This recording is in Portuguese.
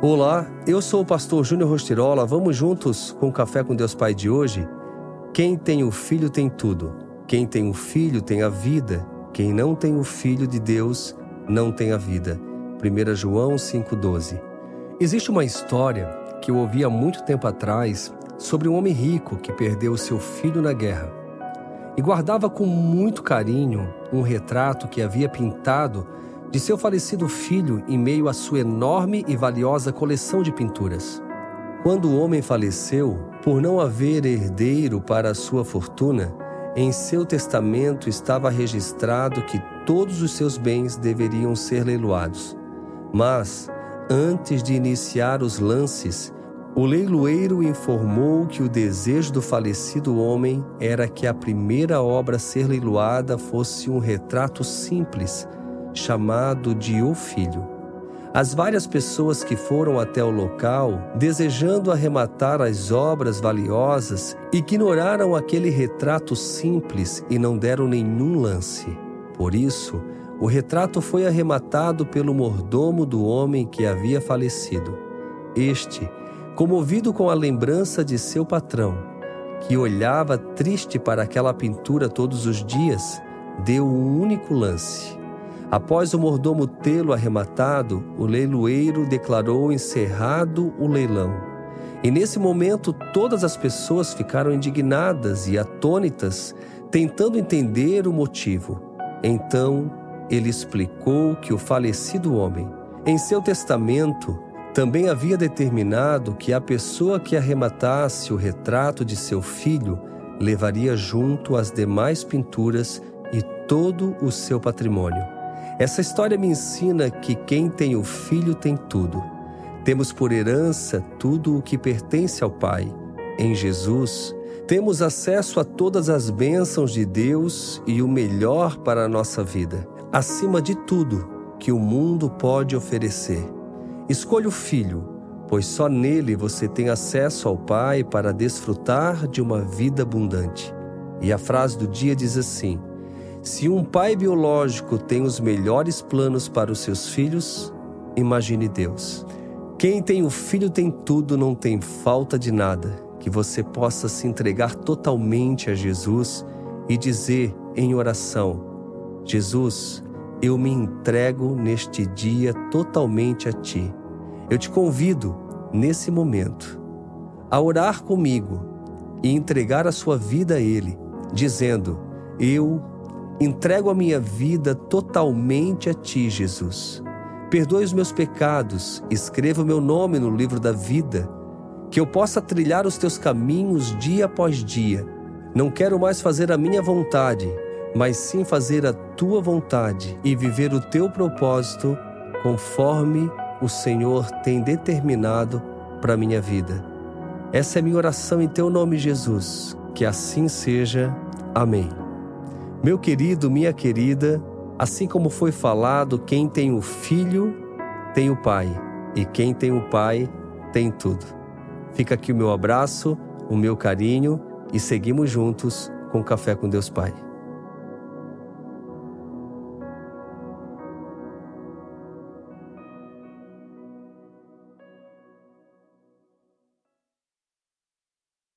Olá, eu sou o pastor Júnior Rostirola. Vamos juntos com o Café com Deus Pai de hoje? Quem tem o Filho tem tudo. Quem tem o Filho tem a vida. Quem não tem o Filho de Deus não tem a vida. 1 João 5,12 Existe uma história que eu ouvi há muito tempo atrás sobre um homem rico que perdeu seu filho na guerra e guardava com muito carinho um retrato que havia pintado de seu falecido filho em meio à sua enorme e valiosa coleção de pinturas. Quando o homem faleceu, por não haver herdeiro para a sua fortuna, em seu testamento estava registrado que todos os seus bens deveriam ser leiloados. Mas, antes de iniciar os lances, o leiloeiro informou que o desejo do falecido homem era que a primeira obra a ser leiloada fosse um retrato simples chamado de O Filho. As várias pessoas que foram até o local, desejando arrematar as obras valiosas, ignoraram aquele retrato simples e não deram nenhum lance. Por isso, o retrato foi arrematado pelo mordomo do homem que havia falecido. Este, comovido com a lembrança de seu patrão, que olhava triste para aquela pintura todos os dias, deu um único lance Após o mordomo tê-lo arrematado, o leiloeiro declarou encerrado o leilão. E nesse momento todas as pessoas ficaram indignadas e atônitas, tentando entender o motivo. Então ele explicou que o falecido homem, em seu testamento, também havia determinado que a pessoa que arrematasse o retrato de seu filho levaria junto as demais pinturas e todo o seu patrimônio. Essa história me ensina que quem tem o filho tem tudo. Temos por herança tudo o que pertence ao Pai. Em Jesus, temos acesso a todas as bênçãos de Deus e o melhor para a nossa vida, acima de tudo que o mundo pode oferecer. Escolha o Filho, pois só nele você tem acesso ao Pai para desfrutar de uma vida abundante. E a frase do dia diz assim: se um pai biológico tem os melhores planos para os seus filhos, imagine Deus. Quem tem o filho tem tudo, não tem falta de nada. Que você possa se entregar totalmente a Jesus e dizer em oração: Jesus, eu me entrego neste dia totalmente a Ti. Eu te convido, nesse momento, a orar comigo e entregar a sua vida a Ele, dizendo: Eu Entrego a minha vida totalmente a Ti, Jesus. Perdoe os meus pecados, escreva o meu nome no livro da vida, que eu possa trilhar os Teus caminhos dia após dia. Não quero mais fazer a minha vontade, mas sim fazer a Tua vontade e viver o Teu propósito conforme o Senhor tem determinado para a minha vida. Essa é minha oração em Teu nome, Jesus. Que assim seja. Amém. Meu querido, minha querida, assim como foi falado, quem tem o filho tem o pai, e quem tem o pai tem tudo. Fica aqui o meu abraço, o meu carinho e seguimos juntos com Café com Deus Pai.